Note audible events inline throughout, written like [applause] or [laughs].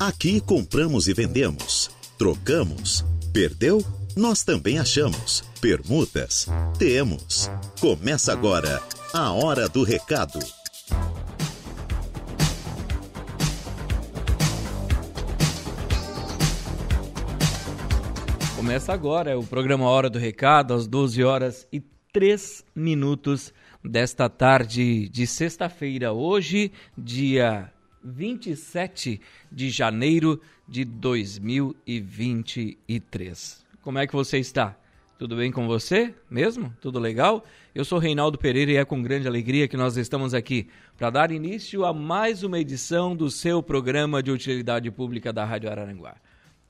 Aqui compramos e vendemos, trocamos, perdeu? Nós também achamos. Permutas? Temos. Começa agora a Hora do Recado. Começa agora o programa Hora do Recado, às 12 horas e 3 minutos desta tarde de sexta-feira. Hoje, dia 27 de janeiro de 2023. Como é que você está? Tudo bem com você mesmo? Tudo legal? Eu sou Reinaldo Pereira e é com grande alegria que nós estamos aqui para dar início a mais uma edição do seu programa de utilidade pública da Rádio Araranguá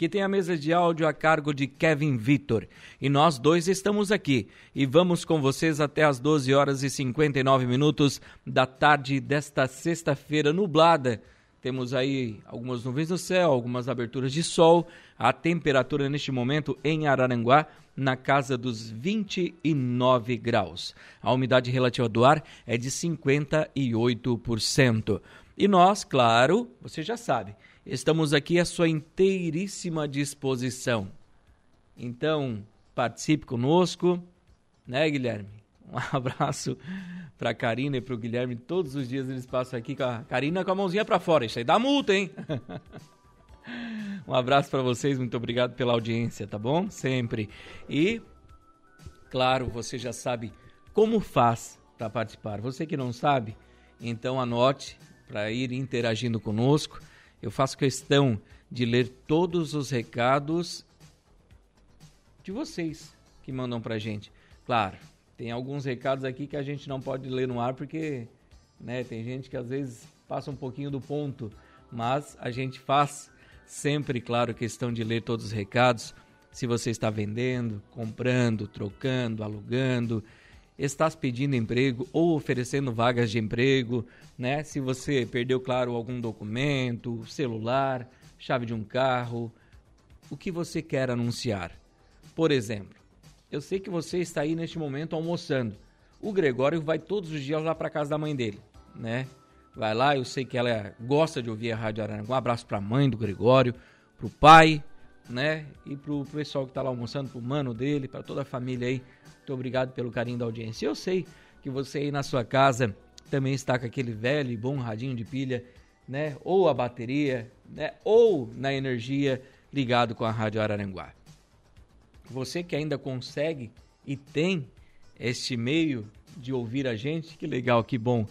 que tem a mesa de áudio a cargo de Kevin Vitor. E nós dois estamos aqui e vamos com vocês até as 12 horas e 59 minutos da tarde desta sexta-feira nublada. Temos aí algumas nuvens no céu, algumas aberturas de sol. A temperatura neste momento em Araranguá na casa dos 29 graus. A umidade relativa do ar é de 58%. E nós, claro, você já sabe, Estamos aqui à sua inteiríssima disposição. Então, participe conosco, né, Guilherme? Um [laughs] abraço para a Karina e para o Guilherme. Todos os dias eles passam aqui com a Karina com a mãozinha para fora. Isso aí dá multa, hein? [laughs] um abraço para vocês, muito obrigado pela audiência, tá bom? Sempre. E, claro, você já sabe como faz para participar. Você que não sabe, então anote para ir interagindo conosco eu faço questão de ler todos os recados de vocês que mandam pra gente. Claro, tem alguns recados aqui que a gente não pode ler no ar porque, né, tem gente que às vezes passa um pouquinho do ponto, mas a gente faz sempre, claro, questão de ler todos os recados. Se você está vendendo, comprando, trocando, alugando, estás pedindo emprego ou oferecendo vagas de emprego, né? Se você perdeu, claro, algum documento, celular, chave de um carro, o que você quer anunciar. Por exemplo, eu sei que você está aí neste momento almoçando. O Gregório vai todos os dias lá para casa da mãe dele, né? Vai lá, eu sei que ela gosta de ouvir a Rádio Aranguá. Um abraço para a mãe do Gregório, para o pai, né? E para o pessoal que está lá almoçando, para o mano dele, para toda a família aí muito obrigado pelo carinho da audiência. Eu sei que você aí na sua casa também está com aquele velho e bom radinho de pilha, né? Ou a bateria, né? Ou na energia ligado com a Rádio Araranguá. Você que ainda consegue e tem este meio de ouvir a gente, que legal, que bom.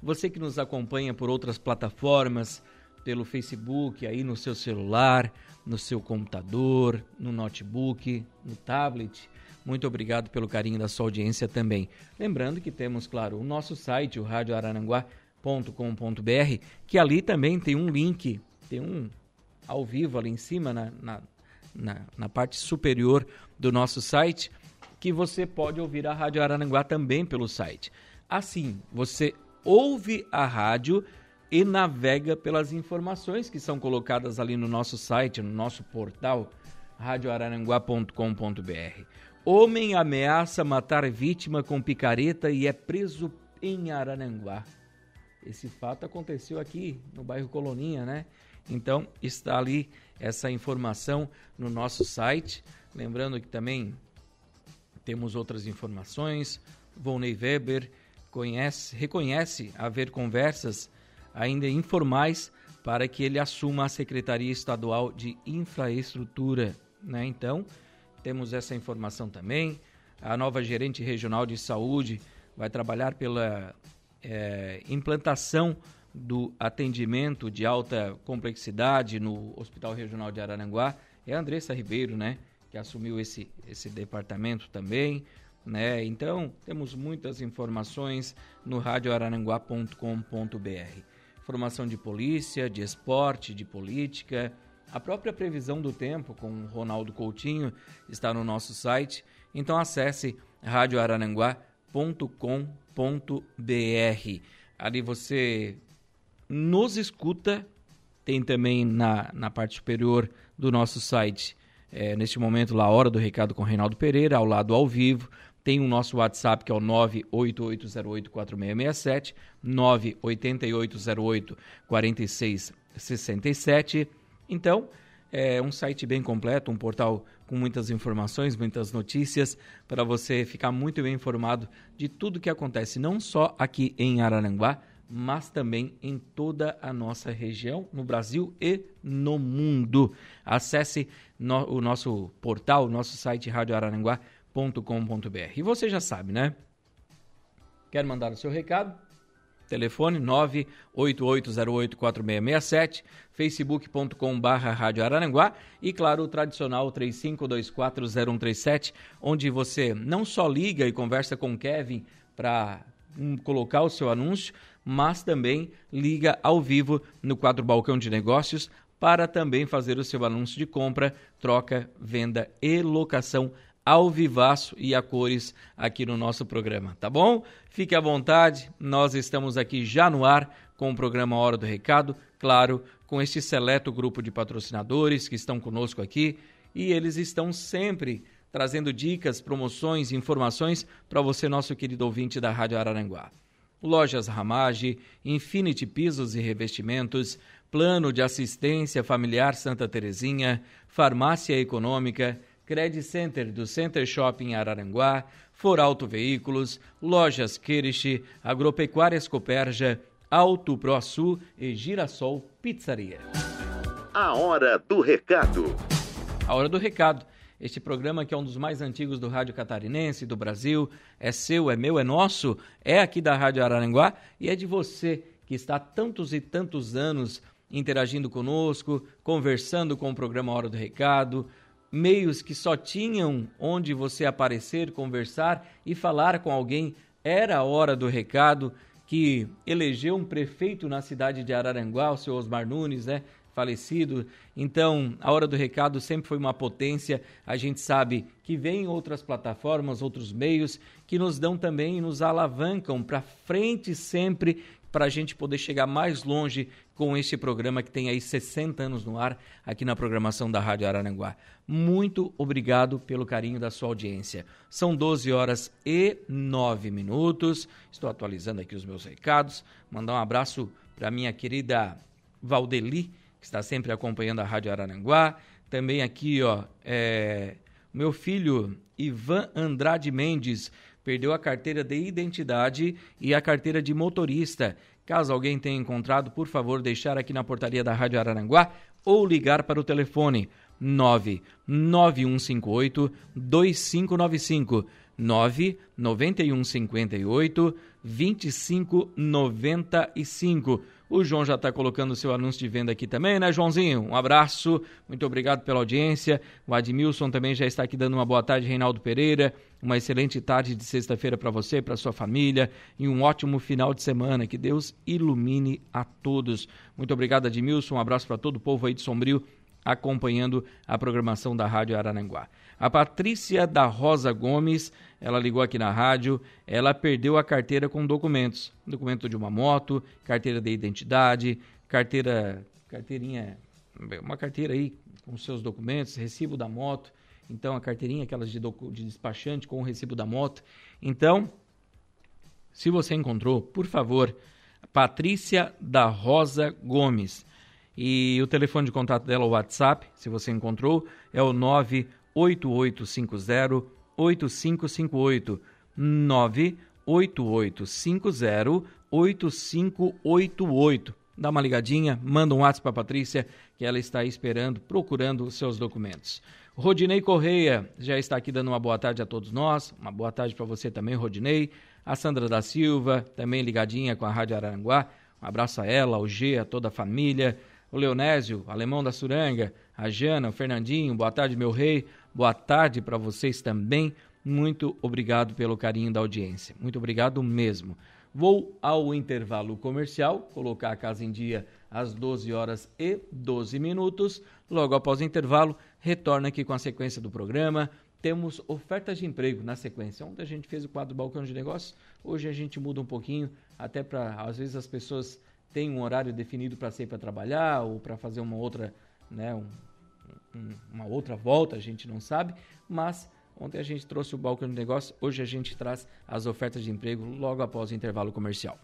Você que nos acompanha por outras plataformas, pelo Facebook, aí no seu celular, no seu computador, no notebook, no tablet, muito obrigado pelo carinho da sua audiência também. Lembrando que temos, claro, o nosso site, o radioarananguá.com.br, que ali também tem um link, tem um ao vivo ali em cima, na, na, na, na parte superior do nosso site, que você pode ouvir a Rádio Arananguá também pelo site. Assim, você ouve a rádio e navega pelas informações que são colocadas ali no nosso site, no nosso portal radioararanguá.com.br. Homem ameaça matar vítima com picareta e é preso em Arananguá. Esse fato aconteceu aqui no bairro Coloninha, né? Então está ali essa informação no nosso site. Lembrando que também temos outras informações. Volney Weber conhece, reconhece haver conversas ainda informais para que ele assuma a Secretaria Estadual de Infraestrutura. Né? Então, temos essa informação também. A nova gerente regional de saúde vai trabalhar pela é, implantação do atendimento de alta complexidade no Hospital Regional de Araranguá. É a Andressa Ribeiro, né, que assumiu esse, esse departamento também. Né? Então, temos muitas informações no radioararanguá.com.br. Informação de polícia, de esporte, de política, a própria previsão do tempo com Ronaldo Coutinho está no nosso site, então acesse radioarananguá.com.br. Ali você nos escuta, tem também na, na parte superior do nosso site, é, neste momento lá, Hora do Recado com Reinaldo Pereira, ao lado ao vivo, tem o nosso WhatsApp que é o 988084667, 988084667 Então, é um site bem completo, um portal com muitas informações, muitas notícias, para você ficar muito bem informado de tudo que acontece, não só aqui em Araranguá, mas também em toda a nossa região, no Brasil e no mundo. Acesse no, o nosso portal, o nosso site radioararanguá.com.br. E você já sabe, né? Quer mandar o seu recado? Telefone 988084667, facebook.com barra Rádio Araranguá e, claro, o tradicional 35240137, onde você não só liga e conversa com o Kevin para um, colocar o seu anúncio, mas também liga ao vivo no quadro Balcão de Negócios para também fazer o seu anúncio de compra, troca, venda e locação ao vivaço e a cores aqui no nosso programa, tá bom? Fique à vontade, nós estamos aqui já no ar com o programa Hora do Recado, claro, com este seleto grupo de patrocinadores que estão conosco aqui e eles estão sempre trazendo dicas, promoções, informações para você, nosso querido ouvinte da Rádio Araranguá. Lojas Ramage, Infinity Pisos e Revestimentos, Plano de Assistência Familiar Santa Terezinha, Farmácia Econômica, Credit Center do Center Shopping Araranguá, Foralto Veículos, Lojas Kirish, Agropecuárias Coperja, Alto ProSul e Girassol Pizzaria. A Hora do Recado. A Hora do Recado. Este programa que é um dos mais antigos do rádio catarinense do Brasil, é seu, é meu, é nosso, é aqui da Rádio Araranguá e é de você que está há tantos e tantos anos interagindo conosco, conversando com o programa Hora do Recado, meios que só tinham onde você aparecer, conversar e falar com alguém. Era a hora do recado que elegeu um prefeito na cidade de Araranguá, o seu Osmar Nunes, né? Falecido. Então, a hora do recado sempre foi uma potência. A gente sabe que vem outras plataformas, outros meios que nos dão também e nos alavancam para frente sempre para a gente poder chegar mais longe com este programa que tem aí 60 anos no ar aqui na programação da Rádio Araranguá. Muito obrigado pelo carinho da sua audiência. São 12 horas e 9 minutos. Estou atualizando aqui os meus recados. Mandar um abraço para minha querida Valdeli, que está sempre acompanhando a Rádio Araranguá. Também aqui, ó, é, meu filho Ivan Andrade Mendes perdeu a carteira de identidade e a carteira de motorista. Caso alguém tenha encontrado, por favor, deixar aqui na portaria da Rádio Araranguá ou ligar para o telefone 99158 2595 99158 2595 o João já está colocando o seu anúncio de venda aqui também, né, Joãozinho? Um abraço, muito obrigado pela audiência. O Admilson também já está aqui dando uma boa tarde, Reinaldo Pereira. Uma excelente tarde de sexta-feira para você, para sua família e um ótimo final de semana. Que Deus ilumine a todos. Muito obrigado, Admilson. Um abraço para todo o povo aí de Sombrio acompanhando a programação da Rádio Arananguá. A Patrícia da Rosa Gomes, ela ligou aqui na rádio, ela perdeu a carteira com documentos. Documento de uma moto, carteira de identidade, carteira, carteirinha, uma carteira aí com seus documentos, recibo da moto. Então, a carteirinha, aquelas de, de despachante com o recibo da moto. Então, se você encontrou, por favor, Patrícia da Rosa Gomes. E o telefone de contato dela, o WhatsApp, se você encontrou, é o 9 8850 8558 98850 8588. Dá uma ligadinha, manda um WhatsApp para Patrícia, que ela está esperando, procurando os seus documentos. Rodinei Correia já está aqui dando uma boa tarde a todos nós. Uma boa tarde para você também, Rodinei. A Sandra da Silva, também ligadinha com a Rádio Aranguá. Um abraço a ela, ao G, a toda a família. O Leonésio, alemão da Suranga. A Jana, o Fernandinho, boa tarde, meu rei. Boa tarde para vocês também. Muito obrigado pelo carinho da audiência. Muito obrigado mesmo. Vou ao intervalo comercial, colocar a casa em dia às 12 horas e 12 minutos. Logo após o intervalo, retorna aqui com a sequência do programa. Temos ofertas de emprego na sequência. Ontem a gente fez o quadro Balcão de Negócios, hoje a gente muda um pouquinho, até para, às vezes, as pessoas têm um horário definido para sair para trabalhar ou para fazer uma outra, né, um, uma outra volta, a gente não sabe, mas ontem a gente trouxe o balcão de negócio, hoje a gente traz as ofertas de emprego logo após o intervalo comercial.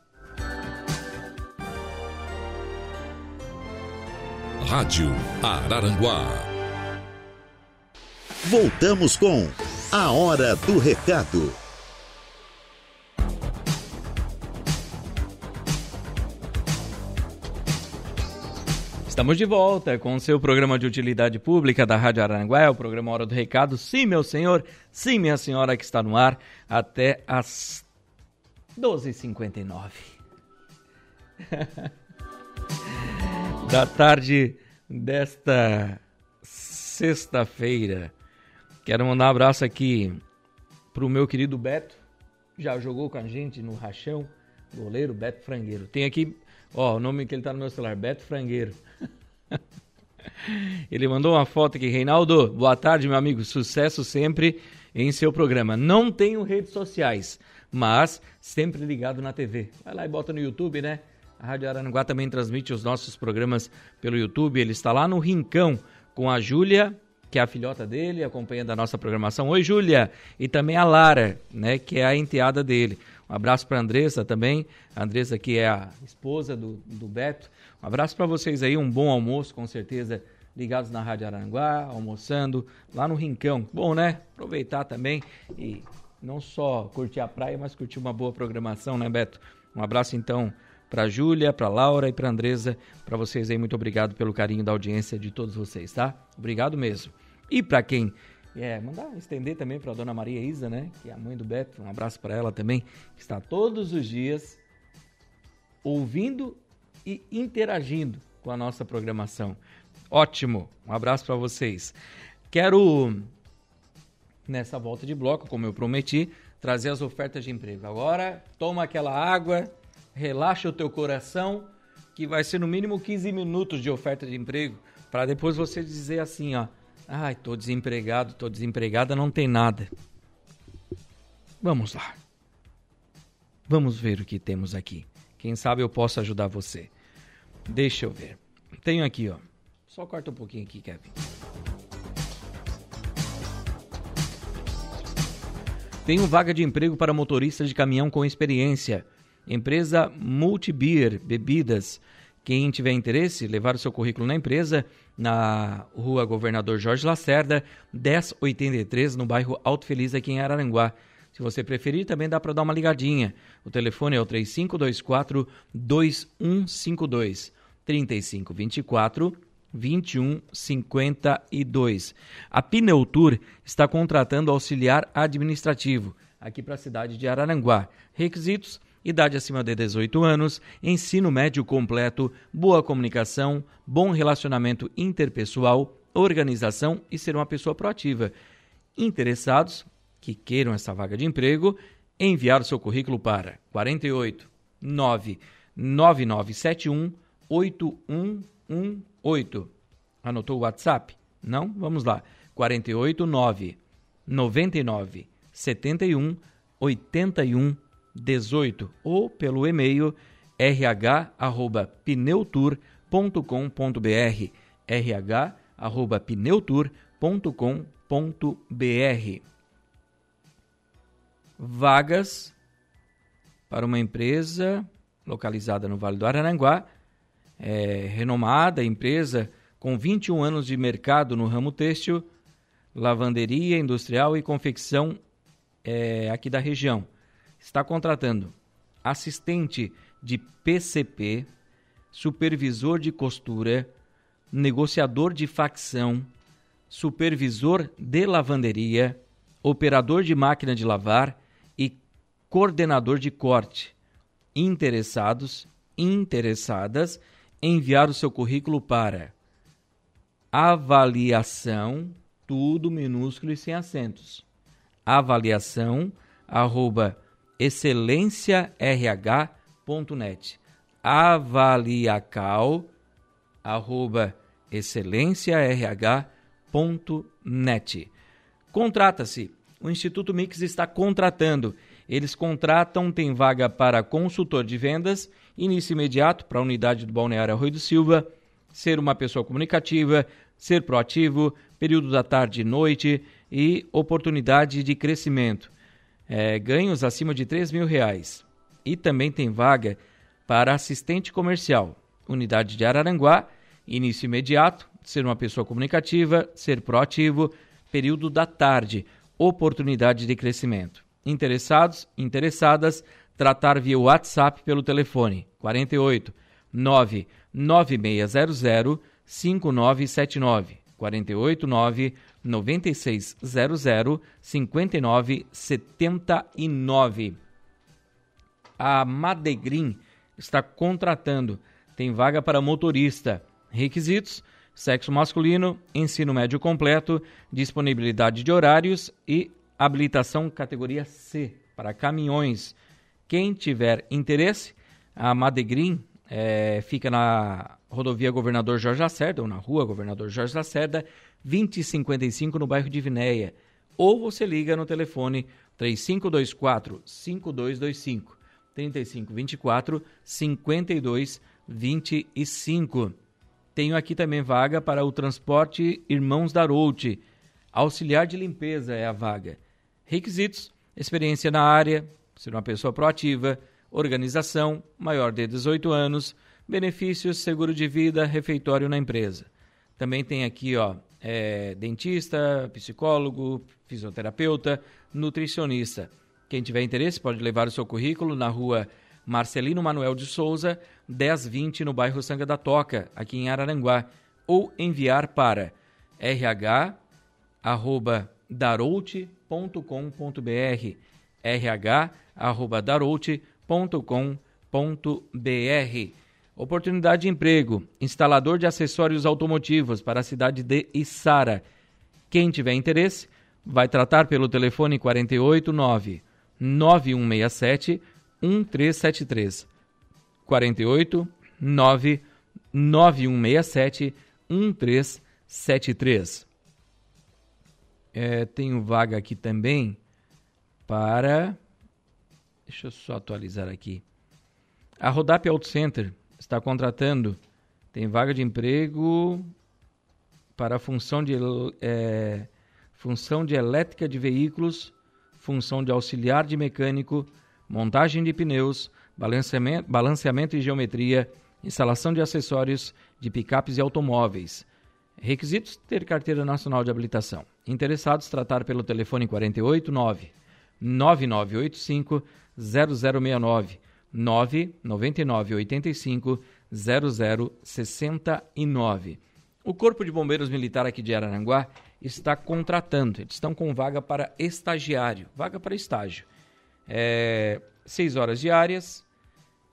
Rádio Araranguá. Voltamos com A Hora do Recado. Estamos de volta com o seu programa de utilidade pública da Rádio Aranguá, é o programa Hora do Recado. Sim, meu senhor, sim, minha senhora, que está no ar até às 12h59. [laughs] da tarde desta sexta-feira. Quero mandar um abraço aqui pro meu querido Beto, já jogou com a gente no Rachão, goleiro Beto Frangueiro. Tem aqui, ó, o nome que ele tá no meu celular, Beto Frangueiro. [laughs] Ele mandou uma foto aqui, Reinaldo. Boa tarde, meu amigo. Sucesso sempre em seu programa. Não tenho redes sociais, mas sempre ligado na TV. Vai lá e bota no YouTube, né? A Rádio Araranguá também transmite os nossos programas pelo YouTube. Ele está lá no Rincão com a Júlia, que é a filhota dele, acompanhando a nossa programação. Oi, Júlia! E também a Lara, né, que é a enteada dele. Um abraço para Andressa também. A Andressa, que é a esposa do, do Beto. Um abraço para vocês aí, um bom almoço, com certeza, ligados na Rádio Aranguá, almoçando lá no Rincão. Bom, né? Aproveitar também e não só curtir a praia, mas curtir uma boa programação, né, Beto? Um abraço então para Júlia, para Laura e para Andresa, para vocês aí, muito obrigado pelo carinho da audiência de todos vocês, tá? Obrigado mesmo. E para quem é, mandar estender também para dona Maria Isa, né, que é a mãe do Beto, um abraço para ela também, que está todos os dias ouvindo e interagindo com a nossa programação. Ótimo, um abraço para vocês. Quero, nessa volta de bloco, como eu prometi, trazer as ofertas de emprego. Agora, toma aquela água, relaxa o teu coração, que vai ser no mínimo 15 minutos de oferta de emprego, para depois você dizer assim, ó, ai, tô desempregado, tô desempregada, não tem nada. Vamos lá. Vamos ver o que temos aqui. Quem sabe eu posso ajudar você. Deixa eu ver. Tenho aqui, ó. Só corta um pouquinho aqui, Kevin. Tenho vaga de emprego para motorista de caminhão com experiência. Empresa Multibeer Bebidas. Quem tiver interesse, levar o seu currículo na empresa, na rua Governador Jorge Lacerda, 1083, no bairro Alto Feliz, aqui em Araranguá. Se você preferir, também dá para dar uma ligadinha. O telefone é o 3524 2152. 3524 2152. A Pneutur está contratando auxiliar administrativo aqui para a cidade de Araranguá. Requisitos: idade acima de 18 anos, ensino médio completo, boa comunicação, bom relacionamento interpessoal, organização e ser uma pessoa proativa. Interessados que queiram essa vaga de emprego, enviar seu currículo para 48 99971 8118. Anotou o WhatsApp? Não? Vamos lá. 489 99 71 81 18 ou pelo e-mail rh@pneutur.com.br rh@pneutur.com.br Vagas para uma empresa localizada no Vale do Araranguá, é, renomada empresa com 21 anos de mercado no ramo têxtil, lavanderia industrial e confecção é, aqui da região. Está contratando assistente de PCP, supervisor de costura, negociador de facção, supervisor de lavanderia, operador de máquina de lavar e coordenador de corte interessados, interessadas, enviar o seu currículo para avaliação, tudo minúsculo e sem acentos. Avaliação, arroba excelênciarh.net. Avaliacal, arroba excelênciarh.net. Contrata-se. O Instituto Mix está contratando eles contratam, tem vaga para consultor de vendas, início imediato para a unidade do Balneário Arroio do Silva, ser uma pessoa comunicativa, ser proativo, período da tarde e noite e oportunidade de crescimento. É, ganhos acima de 3 mil reais. E também tem vaga para assistente comercial, unidade de Araranguá, Início imediato, ser uma pessoa comunicativa, ser proativo, período da tarde, oportunidade de crescimento. Interessados, interessadas, tratar via WhatsApp pelo telefone 48 99600 5979 48 9 9600 5979. A Madegrim está contratando. Tem vaga para motorista. Requisitos: sexo masculino, ensino médio completo, disponibilidade de horários e habilitação categoria C para caminhões. Quem tiver interesse, a Madegrim é, fica na rodovia Governador Jorge Lacerda, ou na rua Governador Jorge Lacerda, 2055 no bairro de Vinéia. Ou você liga no telefone 3524 5225 3524 5225. Tenho aqui também vaga para o transporte Irmãos Darouti. Auxiliar de limpeza é a vaga. Requisitos: experiência na área, ser uma pessoa proativa, organização, maior de 18 anos, benefícios, seguro de vida, refeitório na empresa. Também tem aqui, ó, é, dentista, psicólogo, fisioterapeuta, nutricionista. Quem tiver interesse pode levar o seu currículo na rua Marcelino Manuel de Souza, 1020, no bairro Sanga da Toca, aqui em Araranguá, ou enviar para rh@daroute.com.br rh@daroute.com.br Oportunidade de emprego: instalador de acessórios automotivos para a cidade de Içara. Quem tiver interesse, vai tratar pelo telefone 489 9167 1373. 48 9 9167 1373. É, tenho vaga aqui também para. Deixa eu só atualizar aqui. A Rodap Auto Center está contratando, tem vaga de emprego para função de, é, função de elétrica de veículos, função de auxiliar de mecânico, montagem de pneus, balanceamento, balanceamento e geometria, instalação de acessórios de picapes e automóveis. Requisitos: ter carteira nacional de habilitação. Interessados, tratar pelo telefone 489 9985 0069 999 85 0069. O Corpo de Bombeiros Militar aqui de Araranguá está contratando, eles estão com vaga para estagiário, vaga para estágio. É, seis horas diárias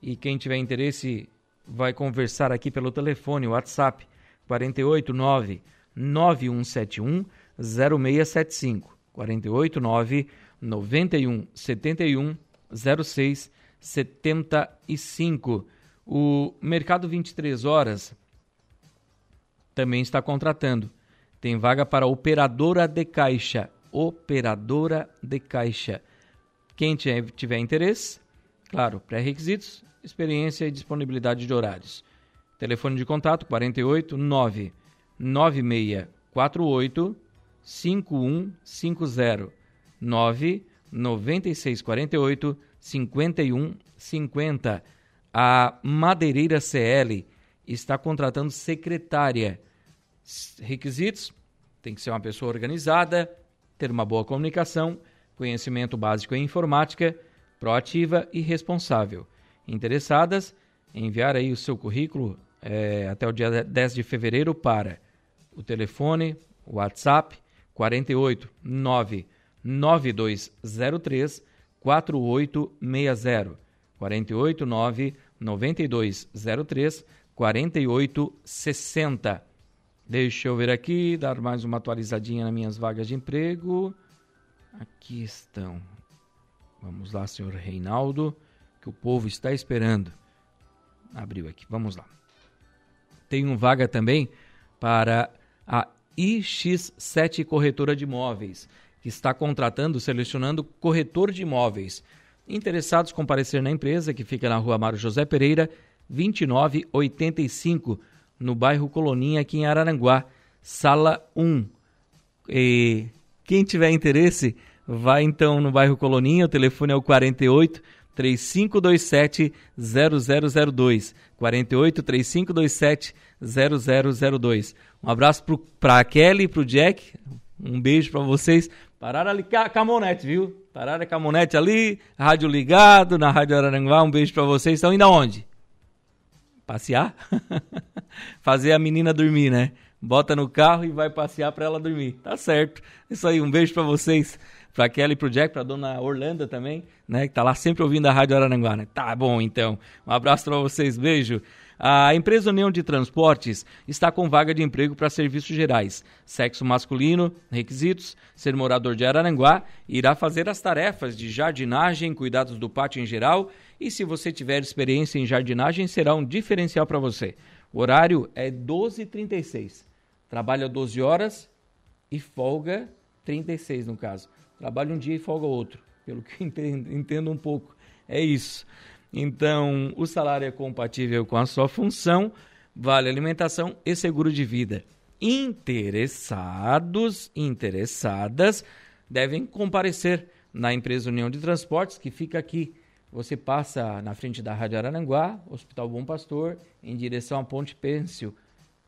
e quem tiver interesse vai conversar aqui pelo telefone, WhatsApp 489 9171 0675 489 9171 0675 75. O Mercado 23 Horas também está contratando. Tem vaga para operadora de caixa. Operadora de caixa. Quem tiver interesse, claro, pré-requisitos, experiência e disponibilidade de horários. Telefone de contato 48 9 9648 5150 9 9648 5150. A Madeireira CL está contratando secretária. Requisitos: tem que ser uma pessoa organizada, ter uma boa comunicação, conhecimento básico em informática, proativa e responsável. Interessadas, enviar aí o seu currículo é, até o dia 10 de fevereiro para o telefone, o WhatsApp 48 9 9203 4860 489 9203 4860. Deixa eu ver aqui, dar mais uma atualizadinha nas minhas vagas de emprego. Aqui estão. Vamos lá, senhor Reinaldo, que o povo está esperando. Abriu aqui, vamos lá. Tem um vaga também para a iX7 Corretora de Imóveis que está contratando, selecionando corretor de imóveis. Interessados comparecer na empresa, que fica na rua Mário José Pereira, 2985, no bairro Coloninha, aqui em Araranguá, sala 1. E quem tiver interesse, vai então no bairro Coloninha, o telefone é o 48 3527 0002. 48 3527 0002. Um abraço para a Kelly e para o Jack. Um beijo para vocês. Pararam ali camonete, viu? Pararam a camonete ali, rádio ligado na Rádio Araranguá. Um beijo para vocês. Estão indo aonde? Passear? [laughs] Fazer a menina dormir, né? Bota no carro e vai passear para ela dormir. Tá certo. Isso aí, um beijo para vocês para Kelly pro Jack, para dona Orlando também, né, que tá lá sempre ouvindo a Rádio Araranguá, né? Tá bom, então. Um abraço para vocês, beijo. A empresa União de Transportes está com vaga de emprego para serviços gerais. Sexo masculino, requisitos, ser morador de Araranguá, irá fazer as tarefas de jardinagem, cuidados do pátio em geral e se você tiver experiência em jardinagem, será um diferencial para você. O horário é 12h36. Trabalha 12 horas e folga 36 no caso. Trabalha um dia e folga outro, pelo que [laughs] entendo, entendo um pouco. É isso. Então, o salário é compatível com a sua função, vale alimentação e seguro de vida. Interessados, interessadas, devem comparecer na empresa União de Transportes, que fica aqui. Você passa na frente da Rádio Araranguá, Hospital Bom Pastor, em direção à Ponte Pêncil,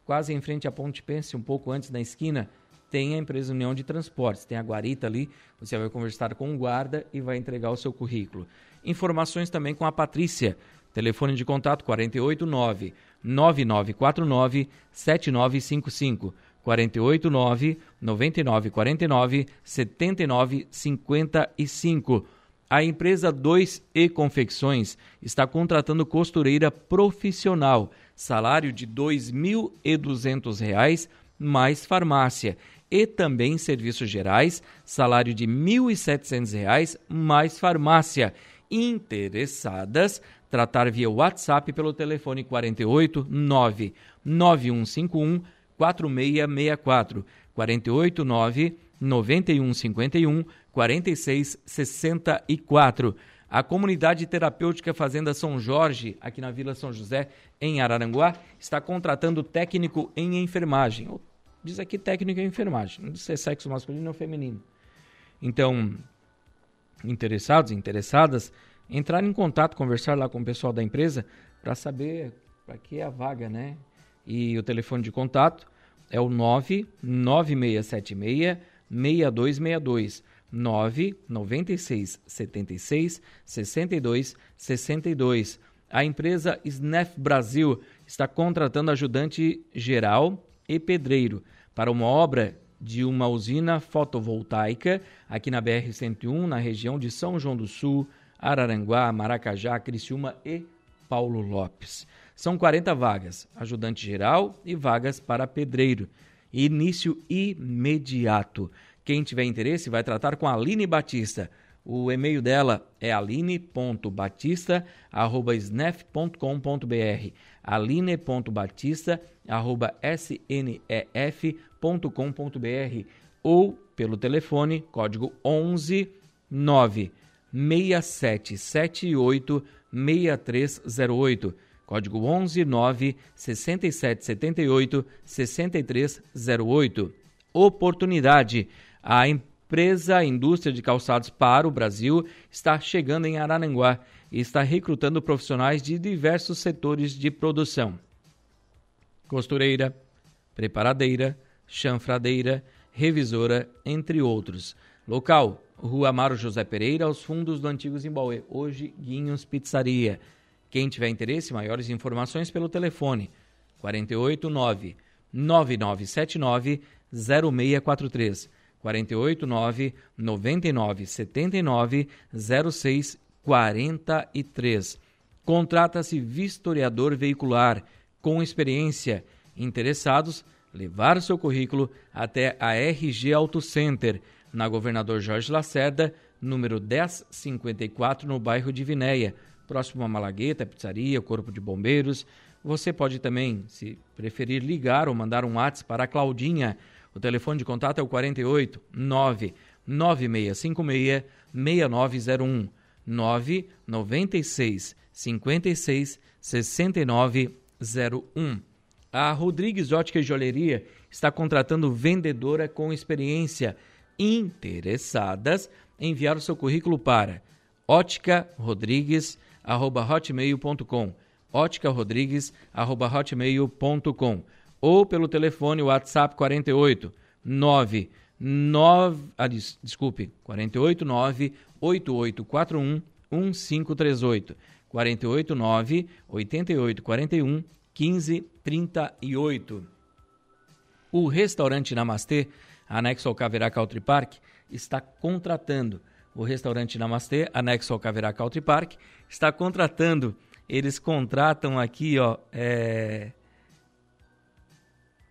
quase em frente à Ponte Pêncil, um pouco antes da esquina tem a empresa União de Transportes, tem a guarita ali, você vai conversar com o guarda e vai entregar o seu currículo. Informações também com a Patrícia, telefone de contato 489 9949 7955 489 9949 7955. A empresa 2E Confecções está contratando costureira profissional, salário de R$ 2.200 mais farmácia e também serviços gerais, salário de R$ 1.700 mais farmácia. Interessadas, tratar via WhatsApp pelo telefone 48 9 9151 4664 48 9 9151 4664. A comunidade terapêutica Fazenda São Jorge, aqui na Vila São José, em Araranguá, está contratando técnico em enfermagem, Diz aqui técnica em enfermagem, não diz se é sexo masculino ou feminino. Então, interessados, interessadas, entrar em contato, conversar lá com o pessoal da empresa para saber para que é a vaga, né? E o telefone de contato é o 99676 6262 996 76 62 62. A empresa Snef Brasil está contratando ajudante geral e pedreiro para uma obra de uma usina fotovoltaica aqui na BR-101, na região de São João do Sul, Araranguá, Maracajá, Criciúma e Paulo Lopes. São 40 vagas, ajudante geral e vagas para pedreiro. Início imediato. Quem tiver interesse vai tratar com a Aline Batista. O e-mail dela é aline.batista.snef.com.br aline.batista.snef.com.br ou pelo telefone código 11 9 6778 6308 código 11 9 6778 6308 oportunidade a empresa Indústria de Calçados para o Brasil está chegando em Araranguá e está recrutando profissionais de diversos setores de produção: costureira, preparadeira, chanfradeira, revisora, entre outros. Local: Rua Amaro José Pereira, aos fundos do antigo Zimbauê, hoje Guinhos Pizzaria. Quem tiver interesse, maiores informações pelo telefone 489 9979 0643 489 9979 06 43. Contrata-se vistoriador veicular com experiência. Interessados, levar seu currículo até a RG Auto Center, na Governador Jorge Lacerda, número 1054, no bairro de Vinéia, próximo a Malagueta, Pizzaria, Corpo de Bombeiros. Você pode também, se preferir, ligar ou mandar um WhatsApp para a Claudinha. O telefone de contato é o 48 9 9656 6901. 996 56 69 01. A Rodrigues Ótica e Joalheria está contratando vendedora com experiência. Interessadas, enviar o seu currículo para óticarodrigues@hotmail.com. óticarodrigues@hotmail.com ou pelo telefone WhatsApp 48 9 9 ah, des, desculpe, 48 9 8841 1538. 48 9 88 41 15 38. O restaurante Namastê, anexo ao Caverá Country Park, está contratando. O restaurante Namastê, anexo ao Caverá Country Park, está contratando. Eles contratam aqui, ó, é...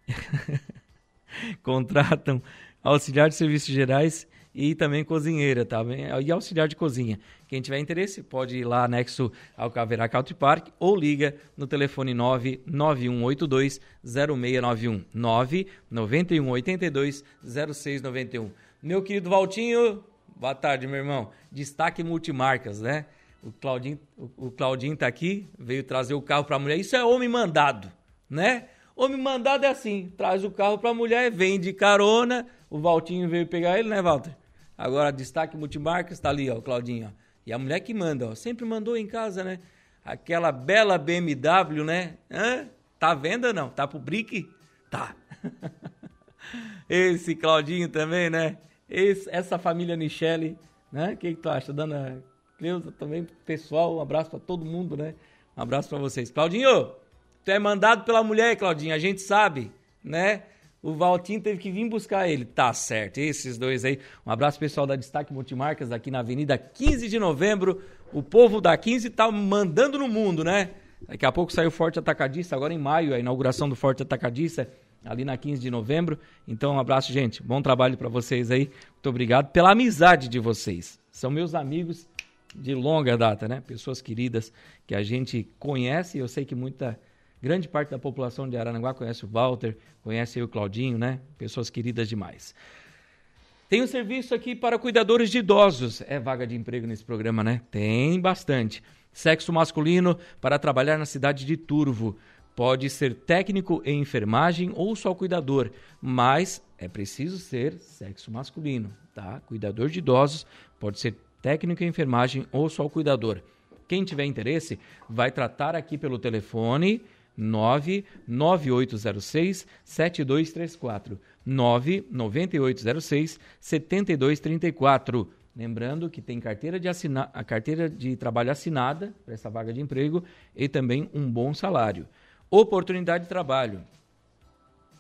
[laughs] contratam auxiliar de serviços gerais e também cozinheira, tá? E auxiliar de cozinha. Quem tiver interesse pode ir lá anexo ao Caverá Country Park ou liga no telefone 99182 0691 99182 0691. Meu querido Valtinho, boa tarde, meu irmão. Destaque multimarcas, né? O Claudinho, o, Claudinho tá aqui, veio trazer o carro para a mulher. Isso é homem mandado, né? Homem mandado é assim, traz o carro para a mulher, vem de carona. O Valtinho veio pegar ele, né, Walter? Agora, destaque multimarcas, tá ali, ó, Claudinho, ó. E a mulher que manda, ó. Sempre mandou em casa, né? Aquela bela BMW, né? Hã? Tá à venda não? Tá pro brick? Tá. [laughs] Esse Claudinho também, né? Esse, essa família Michele, né? O que, que tu acha? Dona Cleusa também, pessoal, um abraço para todo mundo, né? Um abraço para vocês. Claudinho, tu é mandado pela mulher, Claudinho, a gente sabe, né? O Valtinho teve que vir buscar ele. Tá certo. Esses dois aí. Um abraço pessoal da Destaque Multimarcas aqui na Avenida 15 de Novembro. O povo da 15 tá mandando no mundo, né? Daqui a pouco sai o Forte Atacadista, agora em maio, a inauguração do Forte Atacadista, ali na 15 de novembro. Então, um abraço, gente. Bom trabalho para vocês aí. Muito obrigado pela amizade de vocês. São meus amigos de longa data, né? Pessoas queridas que a gente conhece. Eu sei que muita Grande parte da população de Araranguá conhece o Walter, conhece o Claudinho, né? Pessoas queridas demais. Tem um serviço aqui para cuidadores de idosos. É vaga de emprego nesse programa, né? Tem bastante. Sexo masculino para trabalhar na cidade de Turvo. Pode ser técnico em enfermagem ou só cuidador, mas é preciso ser sexo masculino, tá? Cuidador de idosos pode ser técnico em enfermagem ou só cuidador. Quem tiver interesse, vai tratar aqui pelo telefone 99806 7234 99806 7234. Lembrando que tem carteira de assina... a carteira de trabalho assinada para essa vaga de emprego e também um bom salário. Oportunidade de trabalho.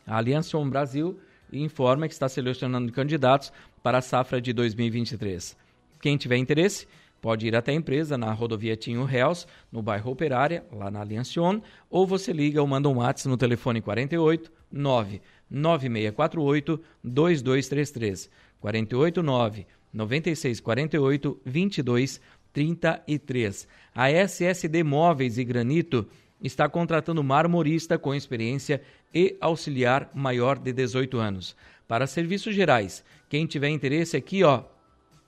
A Aliança On Brasil informa que está selecionando candidatos para a safra de 2023. Quem tiver interesse, Pode ir até a empresa na rodovia Tinho Reals, no bairro Operária, lá na Aliancion, ou você liga ou manda um WhatsApp no telefone 48 9 9648 2233. 48 9 9648 2233. A SSD Móveis e Granito está contratando marmorista com experiência e auxiliar maior de 18 anos. Para serviços gerais, quem tiver interesse aqui, ó,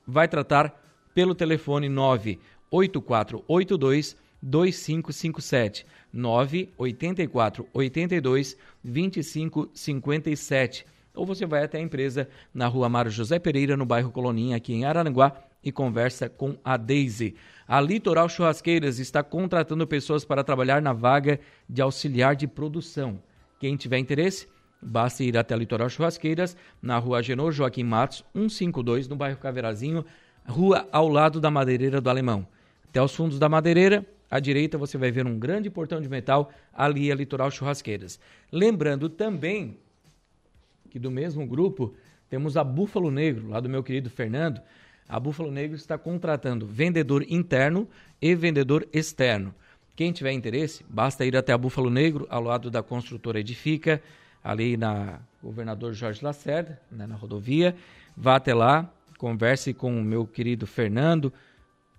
vai tratar pelo telefone 98482 2557 984 82 2557 ou você vai até a empresa na rua Mário José Pereira, no bairro Coloninha, aqui em Araranguá, e conversa com a Daisy. A Litoral Churrasqueiras está contratando pessoas para trabalhar na vaga de auxiliar de produção. Quem tiver interesse, basta ir até a Litoral Churrasqueiras, na rua Genor Joaquim Matos, 152, no bairro Caverazinho, rua ao lado da madeireira do Alemão. Até os fundos da madeireira, à direita você vai ver um grande portão de metal, ali é Litoral Churrasqueiras. Lembrando também que do mesmo grupo temos a Búfalo Negro, lá do meu querido Fernando. A Búfalo Negro está contratando vendedor interno e vendedor externo. Quem tiver interesse, basta ir até a Búfalo Negro, ao lado da construtora Edifica, ali na Governador Jorge Lacerda, né, na rodovia. Vá até lá, converse com o meu querido Fernando,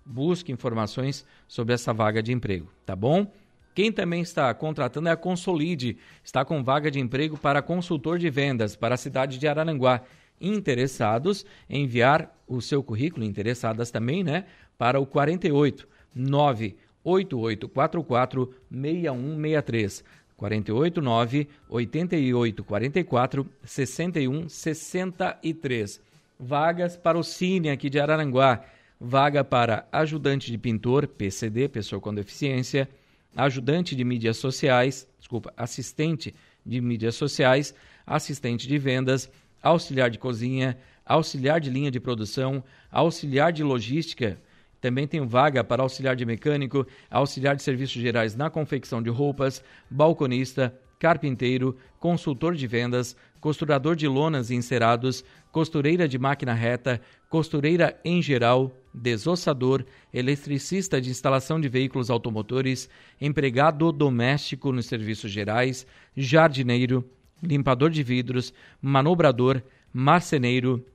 busque informações sobre essa vaga de emprego, tá bom? Quem também está contratando é a Consolide, está com vaga de emprego para consultor de vendas para a cidade de Araranguá. Interessados, enviar o seu currículo, interessadas também, né, para o 48 98844 6163. 489 8844 6163 vagas para o Cine aqui de Araranguá. vaga para ajudante de pintor, PCD, pessoa com deficiência, ajudante de mídias sociais, desculpa, assistente de mídias sociais, assistente de vendas, auxiliar de cozinha, auxiliar de linha de produção, auxiliar de logística, também tem vaga para auxiliar de mecânico, auxiliar de serviços gerais na confecção de roupas, balconista, carpinteiro, consultor de vendas, costurador de lonas e encerados, costureira de máquina reta, costureira em geral, desossador, eletricista de instalação de veículos automotores, empregado doméstico nos serviços gerais, jardineiro, limpador de vidros, manobrador, marceneiro,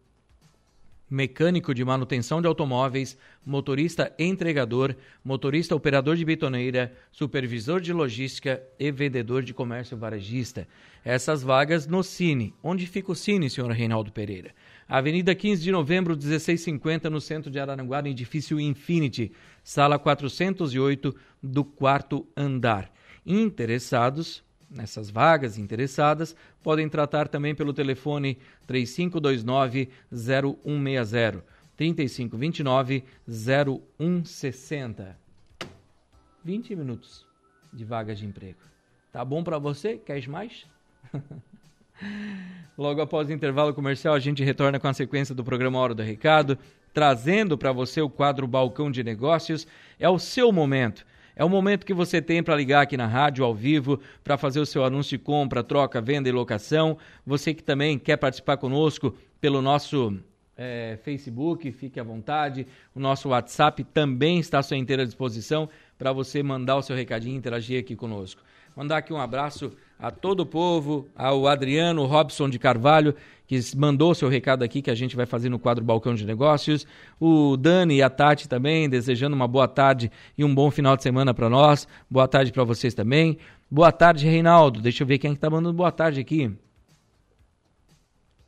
mecânico de manutenção de automóveis, motorista entregador, motorista operador de betoneira, supervisor de logística e vendedor de comércio varejista. Essas vagas no Cine. Onde fica o Cine, senhor Reinaldo Pereira? Avenida 15 de Novembro, 1650, no centro de Araranguá, no edifício Infinity, sala 408 do quarto andar. Interessados, nessas vagas interessadas podem tratar também pelo telefone 3529 0160 3529 0160. 20 minutos de vagas de emprego. Tá bom para você? Queres mais? [laughs] Logo após o intervalo comercial, a gente retorna com a sequência do programa Hora do Recado, trazendo para você o quadro Balcão de Negócios. É o seu momento é o momento que você tem para ligar aqui na rádio ao vivo, para fazer o seu anúncio de compra, troca, venda e locação. Você que também quer participar conosco pelo nosso é, Facebook, fique à vontade. O nosso WhatsApp também está à sua inteira disposição para você mandar o seu recadinho e interagir aqui conosco. Mandar aqui um abraço a todo o povo, ao Adriano Robson de Carvalho, que mandou seu recado aqui, que a gente vai fazer no quadro Balcão de Negócios. O Dani e a Tati também, desejando uma boa tarde e um bom final de semana para nós. Boa tarde para vocês também. Boa tarde, Reinaldo. Deixa eu ver quem é está mandando boa tarde aqui.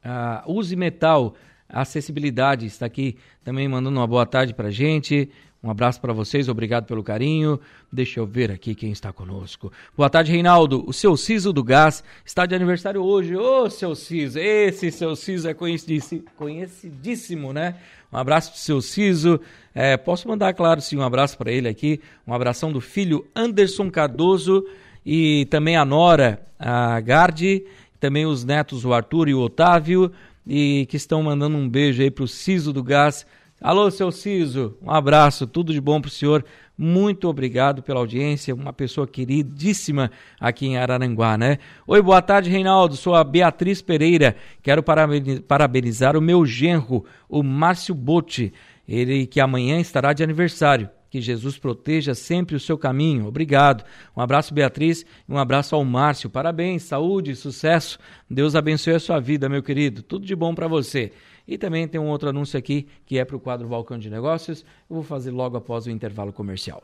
Ah, Use Metal, Acessibilidade, está aqui também mandando uma boa tarde para gente. Um abraço para vocês, obrigado pelo carinho. Deixa eu ver aqui quem está conosco. Boa tarde, Reinaldo. O seu Ciso do Gás está de aniversário hoje. Ô, oh, seu Ciso, esse seu Ciso é conhecidíssimo, né? Um abraço pro seu Ciso. É, posso mandar, claro, sim, um abraço para ele aqui. Um abração do filho Anderson Cardoso e também a Nora, a Gardi, também os netos, o Arthur e o Otávio, e que estão mandando um beijo aí pro Ciso do Gás Alô, seu Ciso, um abraço, tudo de bom para o senhor. Muito obrigado pela audiência, uma pessoa queridíssima aqui em Araranguá, né? Oi, boa tarde, Reinaldo. Sou a Beatriz Pereira. Quero parabenizar o meu genro, o Márcio Botti, ele que amanhã estará de aniversário. Que Jesus proteja sempre o seu caminho. Obrigado. Um abraço, Beatriz, e um abraço ao Márcio. Parabéns, saúde, sucesso. Deus abençoe a sua vida, meu querido. Tudo de bom para você. E também tem um outro anúncio aqui que é para o quadro Balcão de Negócios. Eu vou fazer logo após o intervalo comercial.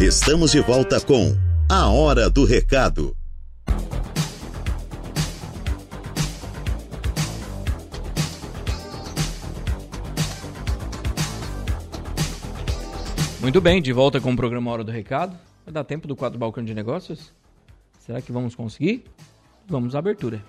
Estamos de volta com A Hora do Recado. Muito bem, de volta com o programa Hora do Recado. Vai dar tempo do quadro Balcão de Negócios? Será que vamos conseguir? Vamos à abertura.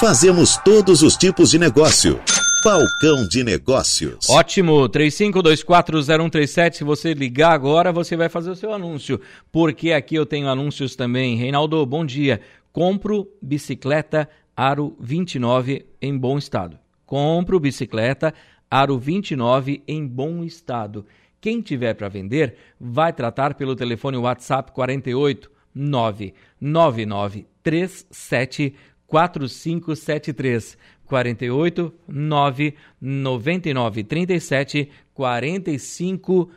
Fazemos todos os tipos de negócio. Balcão de Negócios. Ótimo, 35240137. Se você ligar agora, você vai fazer o seu anúncio. Porque aqui eu tenho anúncios também. Reinaldo, bom dia. Compro bicicleta Aro 29 em bom estado. Compro bicicleta Aro 29 em bom estado. Quem tiver para vender, vai tratar pelo telefone WhatsApp 48 99937 4573 48 9 99 37 45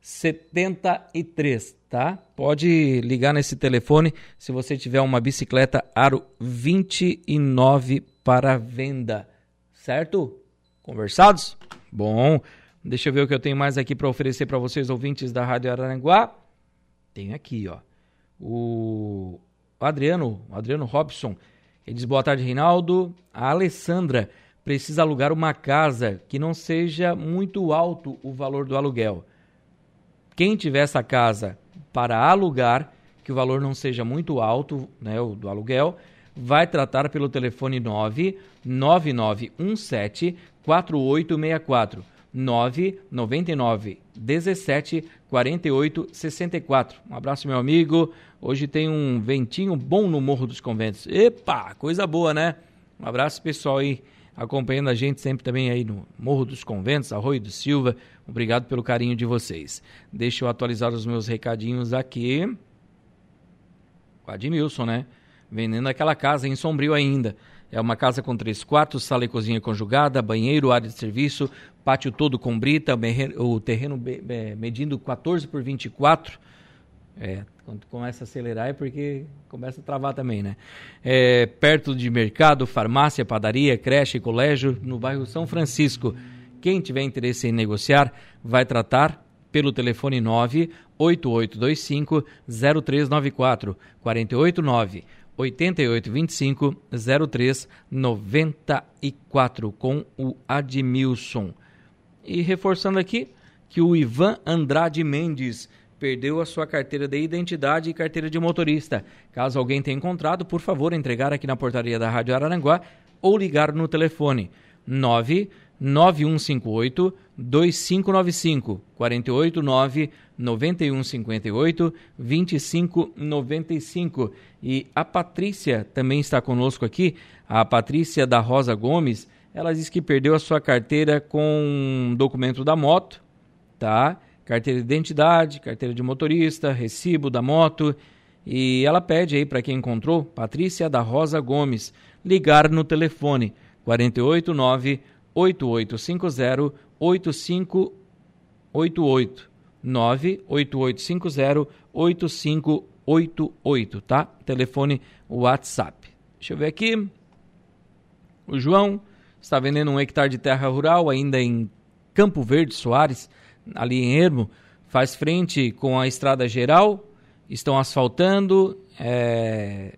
73, tá? Pode ligar nesse telefone se você tiver uma bicicleta Aro 29 para venda, certo? Conversados? Bom, deixa eu ver o que eu tenho mais aqui para oferecer para vocês ouvintes da Rádio Araranguá. Tenho aqui, ó. O Adriano, Adriano Robson, ele diz: Boa tarde, Reinaldo. A Alessandra precisa alugar uma casa que não seja muito alto o valor do aluguel. Quem tiver essa casa para alugar, que o valor não seja muito alto, né, o do aluguel, vai tratar pelo telefone 99917 4864 999 17 48 64. Um abraço, meu amigo. Hoje tem um ventinho bom no Morro dos Conventos. Epa, coisa boa, né? Um abraço, pessoal aí acompanhando a gente sempre também aí no Morro dos Conventos, Arroio do Silva. Obrigado pelo carinho de vocês. Deixa eu atualizar os meus recadinhos aqui. Com Admilson, né? Vendendo aquela casa em Sombrio ainda. É uma casa com três quartos, sala e cozinha conjugada, banheiro, área de serviço, pátio todo com brita, o terreno medindo 14 por 24. É, quando começa a acelerar é porque começa a travar também, né? É, perto de mercado, farmácia, padaria, creche, colégio, no bairro São Francisco. Quem tiver interesse em negociar, vai tratar pelo telefone 98825 0394 489 8825 0394 com o Admilson. E reforçando aqui que o Ivan Andrade Mendes perdeu a sua carteira de identidade e carteira de motorista. Caso alguém tenha encontrado, por favor, entregar aqui na portaria da Rádio Araranguá ou ligar no telefone 99158 2595 489 9158 2595 e a Patrícia também está conosco aqui, a Patrícia da Rosa Gomes, ela diz que perdeu a sua carteira com documento da moto, tá? Carteira de identidade, carteira de motorista, recibo da moto, e ela pede aí para quem encontrou, Patrícia da Rosa Gomes, ligar no telefone 489 8850 8588 98850 8588, tá? Telefone WhatsApp. Deixa eu ver aqui. O João está vendendo um hectare de terra rural ainda em Campo Verde Soares, ali em Ermo. Faz frente com a estrada geral. Estão asfaltando. É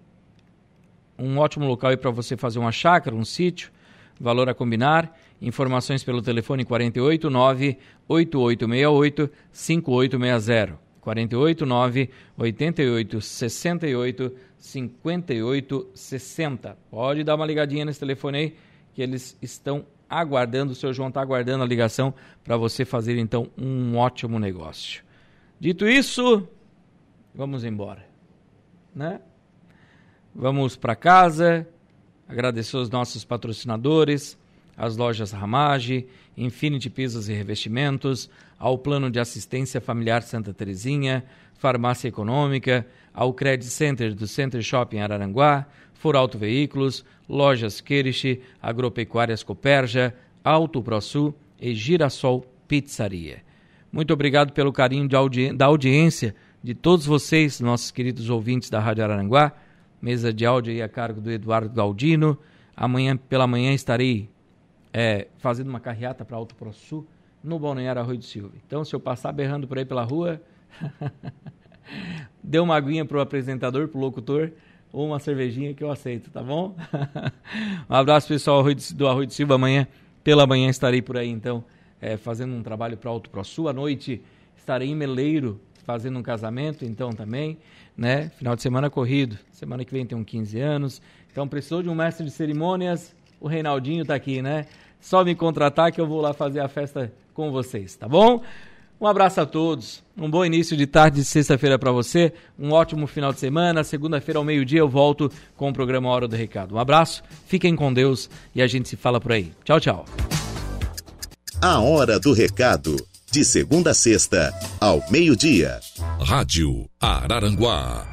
um ótimo local para você fazer uma chácara, um sítio. Valor a combinar. Informações pelo telefone 489 8868 5860. 489 88 68 58 60. Pode dar uma ligadinha nesse telefone aí que eles estão aguardando, o seu João está aguardando a ligação para você fazer então um ótimo negócio. Dito isso, vamos embora, né? Vamos para casa, agradecer os nossos patrocinadores, as lojas Ramage, Infinity Pisos e Revestimentos, ao Plano de Assistência Familiar Santa Terezinha, Farmácia Econômica, ao Credit Center do Center Shopping Araranguá, Foralto Veículos, Lojas Queriche, Agropecuárias Coperja, Alto ProSul e Girassol Pizzaria. Muito obrigado pelo carinho audi da audiência de todos vocês, nossos queridos ouvintes da Rádio Araranguá. Mesa de áudio aí a cargo do Eduardo Galdino. Amanhã pela manhã estarei é, fazendo uma carreata para Alto Pro Sul, no Balneário Arroio do Silva. Então, se eu passar berrando por aí pela rua, [laughs] dê uma aguinha para o apresentador, para o locutor, ou uma cervejinha que eu aceito, tá bom? [laughs] um abraço, pessoal do Arroio do Silva. Amanhã, pela manhã, estarei por aí, então, é, fazendo um trabalho para Alto Pro Sul. À noite, estarei em Meleiro, fazendo um casamento, então, também, né? Final de semana corrido. Semana que vem tem um 15 anos. Então, precisou de um mestre de cerimônias, o Reinaldinho tá aqui, né? Só me contratar que eu vou lá fazer a festa com vocês, tá bom? Um abraço a todos, um bom início de tarde de sexta-feira para você, um ótimo final de semana. Segunda-feira ao meio-dia eu volto com o programa Hora do Recado. Um abraço, fiquem com Deus e a gente se fala por aí. Tchau, tchau. A Hora do Recado, de segunda a sexta, ao meio-dia. Rádio Araranguá